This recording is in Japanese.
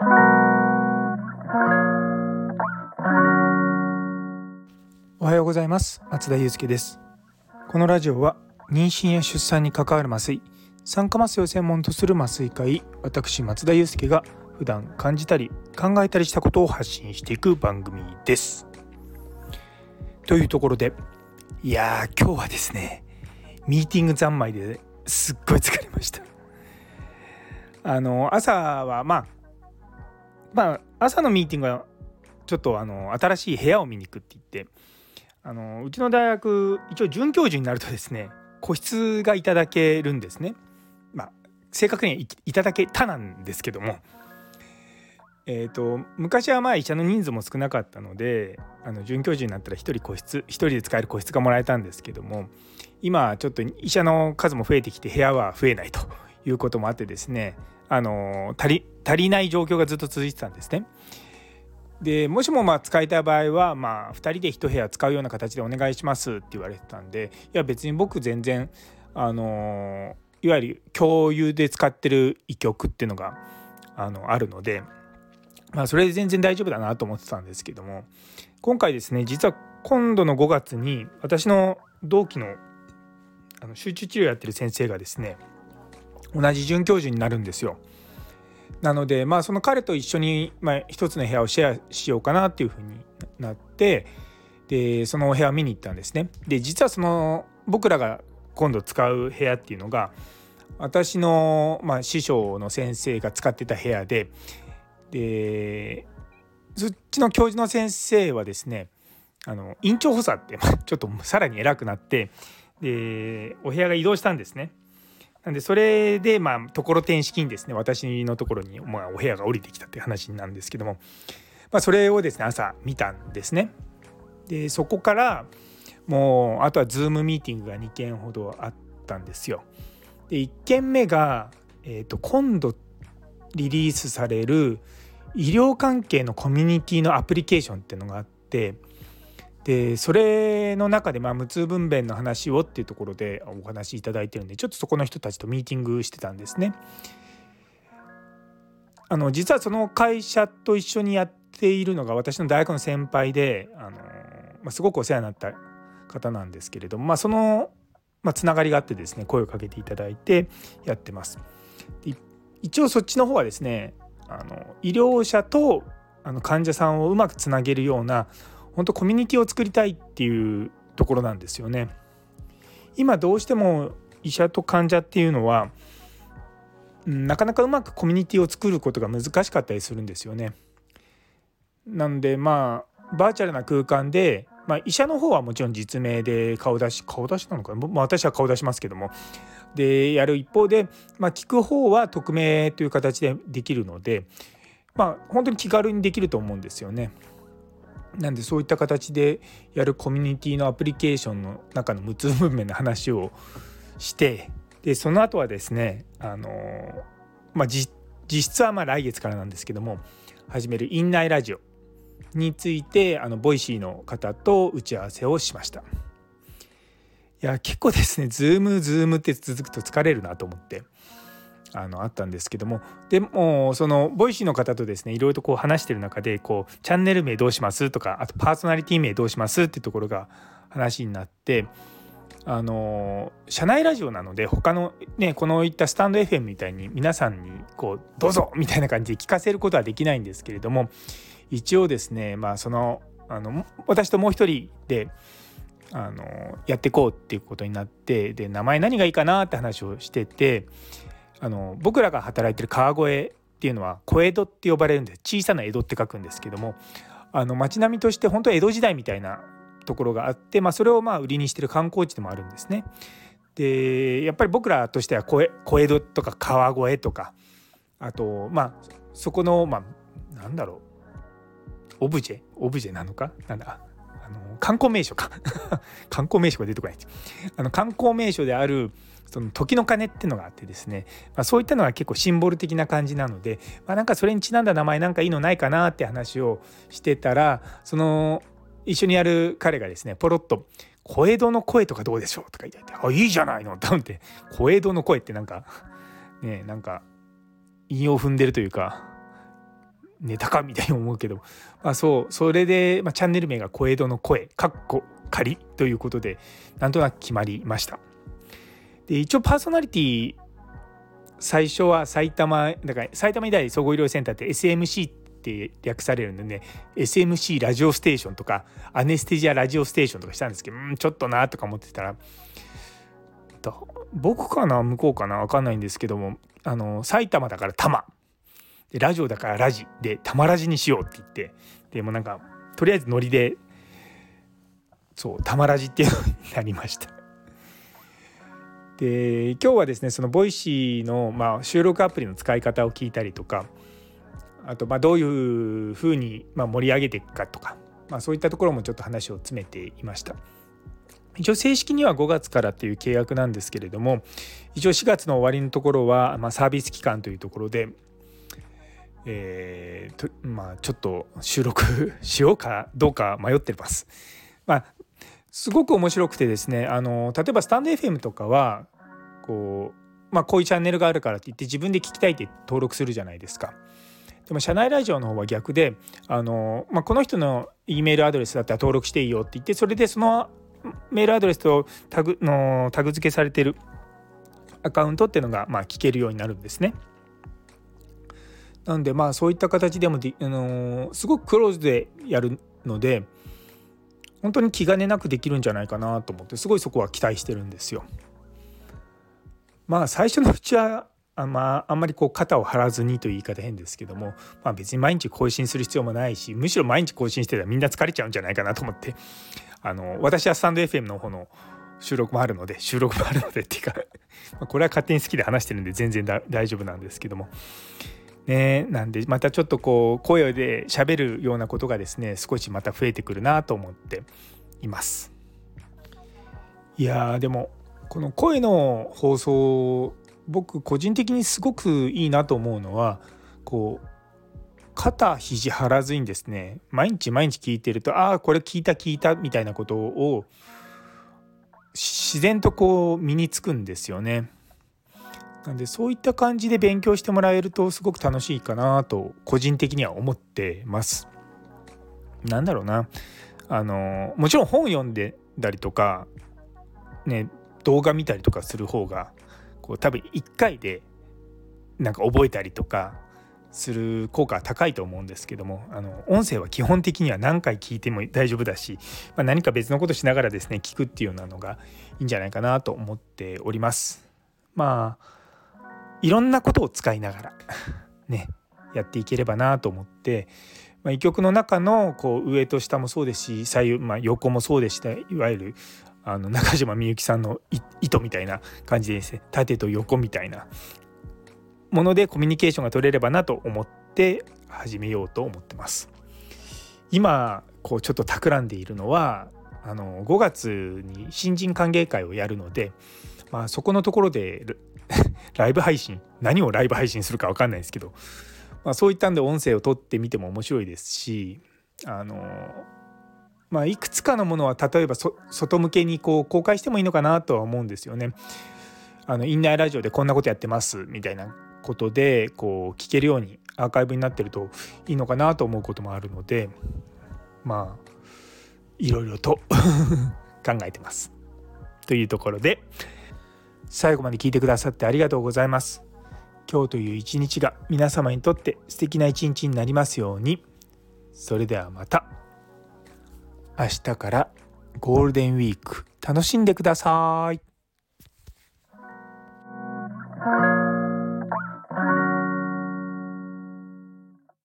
おはようございます。松田祐介です。このラジオは妊娠や出産に関わる麻酔酸化麻酔を専門とする麻酔科医私松田祐介が普段感じたり考えたりしたことを発信していく番組です。というところでいやー今日はですねミーティング三昧ですっごい疲れました。あの朝はまあまあ朝のミーティングはちょっとあの新しい部屋を見に行くって言ってあのうちの大学一応准教授になるとですね個室がいただけるんですね。まあ正確にはいただけたなんですけども、えーと、昔はまあ医者の人数も少なかったのであの准教授になったら1人個室1人で使える個室がもらえたんですけども今ちょっと医者の数も増えてきて部屋は増えないということもあってですねあの足り足りない状況がずっと続いてたんですね。でもしもまあ使いたい場合は、まあ、2人で1部屋使うような形でお願いしますって言われてたんでいや別に僕全然あのいわゆる共有で使ってる医局っていうのがあのあるので、まあ、それで全然大丈夫だなと思ってたんですけども今回ですね実は今度の5月に私の同期のあの集中治療やってる先生がですね同じ准教授になるんですよ。なのでまあその彼と一緒に、まあ、一つの部屋をシェアしようかなっていうふうになってでそのお部屋を見に行ったんですね。で実はその僕らが今度使う部屋っていうのが私の、まあ、師匠の先生が使ってた部屋ででそっちの教授の先生はですねあの院長補佐って ちょっとさらに偉くなってでお部屋が移動したんですね。なんでそれでまあところてん式にですね私のところにまあお部屋が降りてきたっていう話なんですけども、まあ、それをですね朝見たんですね。でそこからもうあとは Zoom ミーティングが2件ほどあったんですよ。で1件目が、えー、と今度リリースされる医療関係のコミュニティのアプリケーションっていうのがあってでそれの中でまあ無痛分娩の話をっていうところでお話しいただいてるんでちょっとそこの人たちとミーティングしてたんですね。あの実はその会社と一緒にやっているのが私の大学の先輩であの、ま、すごくお世話になった方なんですけれども、まあ、その、まあ、つながりがあってですね声をかけていただいてやってます。一応そっちの方はですねあの医療者とあの患者さんをうまくつなげるような本当コミュニティを作りたいっていうところなんですよね。今どうしても医者と患者っていうのはなかなかうまくコミュニティを作ることが難しかったりするんですよね。なんでまあバーチャルな空間で、まあ、医者の方はもちろん実名で顔出し顔出しなのかな、まあ、私は顔出しますけどもでやる一方で、まあ、聞く方は匿名という形でできるので、まあ、本当に気軽にできると思うんですよね。なんでそういった形でやるコミュニティのアプリケーションの中の無痛分娩の話をしてでその後はですねあのまあ実質はま来月からなんですけども始める院内ラジオについてあの Voicy の方と打ち合わせをしました。いや結構ですね Zoom Zoom って続くと疲れるなと思ってあのあったんですけども。でもその Voicy の方とですねいろいろとこう話してる中でこうチャンネル名どうします？とかあとパーソナリティ名どうします？ってところが話になってあの社内ラジオなので他のねこのいったスタンド FM みたいに皆さんにこうどうぞ！みたいな感じで聞かせることはできないんですけれども一応ですねまあそのあの私ともう一人であのやっていこうっていうことになってで名前何がいいかなって話をしててあの僕らが働いてる川越っていうのは小江戸って呼ばれるんで小さな江戸って書くんですけどもあの街並みとして本当江戸時代みたいなところがあって、まあ、それをまあ売りにしてる観光地でもあるんですね。でやっぱり僕らとしては小江戸とか川越とかあとまあそこのまあなんだろうオブジェ？オブジェなのか？なんだ？の観光名所か。観光名所が出てこない。あの観光名所であるその時の鐘っていうのがあってですね、まあ、そういったのは結構シンボル的な感じなので、まあ、なんかそれにちなんだ名前なんかいいのないかなって話をしてたらその一緒にやる彼がですねポロッと「小江戸の声とかどうでしょう?」とか言って「あいいじゃないの」と思って小江戸の声ってなんかねなんか韻を踏んでるというか。ネタかみたいに思うけど、まあ、そうそれで、まあ、チャンネル名が「小江戸の声」かっこ仮ということでなんとなく決まりました。で一応パーソナリティ最初は埼玉だから埼玉医大総合医療センターって SMC って略されるんでね SMC ラジオステーションとか Anesthesia Radio Station とかしたんですけどうんちょっとなとか思ってたら僕かな向こうかな分かんないんですけどもあの埼玉だから多摩。でラジオだからラジで「たまラジ」にしようって言ってでもなんかとりあえずノリでそう「たまラジ」っていうのになりました。で今日はですねその Voicy の、まあ、収録アプリの使い方を聞いたりとかあとまあどういうふうにまあ盛り上げていくかとか、まあ、そういったところもちょっと話を詰めていました。一応正式には5月からっていう契約なんですけれども一応4月の終わりのところは、まあサービス期間というところでえー、とまあちょっと収録 しようかどうか迷ってます。まあすごく面白くてですねあの例えばスタンド FM とかはこう,、まあ、こういうチャンネルがあるからって言って自分で聞きたいって登録するじゃないですか。でも社内ラジオの方は逆であの、まあ、この人の E メールアドレスだったら登録していいよって言ってそれでそのメールアドレスとタグのタグ付けされてるアカウントっていうのが、まあ、聞けるようになるんですね。なんでまあそういった形でもあのー、すごくクローズでやるので本当に気兼ねなくできるんじゃないかなと思ってすごいそこは期待してるんですよ。まあ最初のうちはあ,、まあ、あんまりこう肩を張らずにという言い方変ですけども、まあ、別に毎日更新する必要もないしむしろ毎日更新してたらみんな疲れちゃうんじゃないかなと思ってあの私はスタンド FM の方の収録もあるので収録もあるのでっていうかこれは勝手に好きで話してるんで全然大丈夫なんですけどもね、なんでまたちょっとこう声で喋るようなことがですね少しまた増えてくるなと思っています。いやでもこの声の放送僕個人的にすごくいいなと思うのはこう肩肘張らずにですね毎日毎日聞いてるとああこれ聞いた聞いたみたいなことを自然とこう身につくんですよね。なんでそういった感じで勉強してもらえるとすごく楽しいかなと個人的には思ってます。なんだろうなあのもちろん本読んでたりとかね動画見たりとかする方がこう多分1回でなんか覚えたりとかする効果は高いと思うんですけどもあの音声は基本的には何回聞いても大丈夫だし、まあ、何か別のことしながらですね聞くっていうようなのがいいんじゃないかなと思っております。まあいろんなことを使いながら ねやっていければなと思って、まあ、一曲の中のこう上と下もそうですし左右、まあ、横もそうでしたいわゆるあの中島みゆきさんの糸みたいな感じでですね縦と横みたいなものでコミュニケーションが取れればなと思って始めようと思ってます。今こうちょっと企んでいるのはあの5月に新人歓迎会をやるので、まあ、そこのところで ライブ配信何をライブ配信するか分かんないですけど、まあ、そういったんで音声を取ってみても面白いですしあのまあいくつかのものは例えば外向けにこう公開してもいいのかなとは思うんですよね。あのインナーラジオでこんなことやってますみたいなことでこう聞けるようにアーカイブになってるといいのかなと思うこともあるのでまあいろいろと 考えてます。というところで最後まで聞いてくださってありがとうございます。今日という一日が皆様にとって素敵な一日になりますように。それではまた。明日からゴールデンウィーク楽しんでください。